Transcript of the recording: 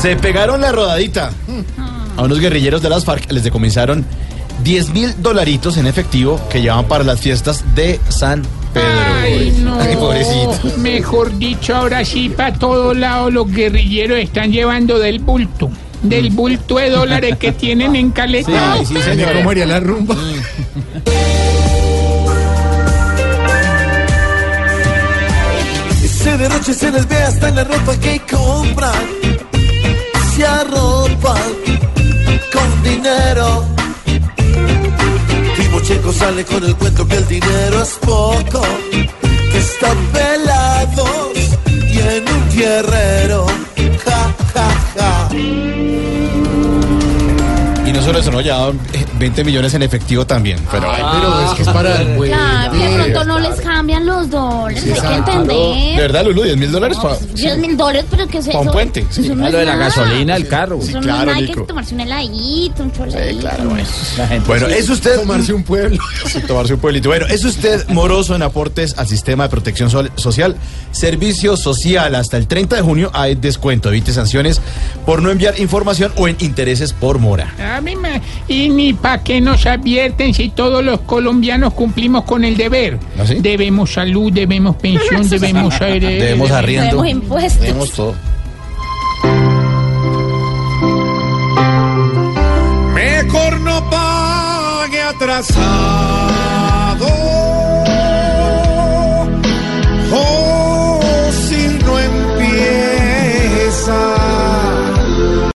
Se pegaron la rodadita. A unos guerrilleros de las FARC les decomisaron 10 mil dolaritos en efectivo que llevaban para las fiestas de San Pedro. Ay, no. Ay, pobrecito. Mejor dicho, ahora sí, para todos lados los guerrilleros están llevando del bulto. Del bulto de dólares que tienen en caleta. Ay, sí, señor. ¿Cómo haría la rumba? Se derroche se les ve hasta en la ropa que compran. Dinero. Timochenko sale con el cuento que el dinero es poco. Que están pelados y en un tierrero. Ja, ja, ja. Y no solo eso, no, ya 20 millones en efectivo también. Pero Pero es que es para el güey. Claro, de pronto no les cambian los dólares, hay que de entender. verdad, Lulu, 10 mil dólares para 10 mil dólares, pero que es Pa' un eso? puente, sí. Eso no es lo de la nada. gasolina, el carro. Eso no claro, es nada, hay que tomarse un heladito, un choladito. claro, bueno. La gente Bueno, sí. es usted Tomarse un pueblo. Sí, tomarse un pueblito. Bueno, ¿es usted moroso en aportes al sistema de protección sol- social? Servicio social. Hasta el 30 de junio hay descuento. Evite sanciones por no enviar información o en intereses por mora. A mí me- y ni para qué nos advierten si todos los colombianos cumplimos con el deber. ¿Ah, sí? Debemos salud, debemos pensión, debemos aire. Debemos arriendo. Debemos impuestos. Debemos todo. Mejor no pague atrasado.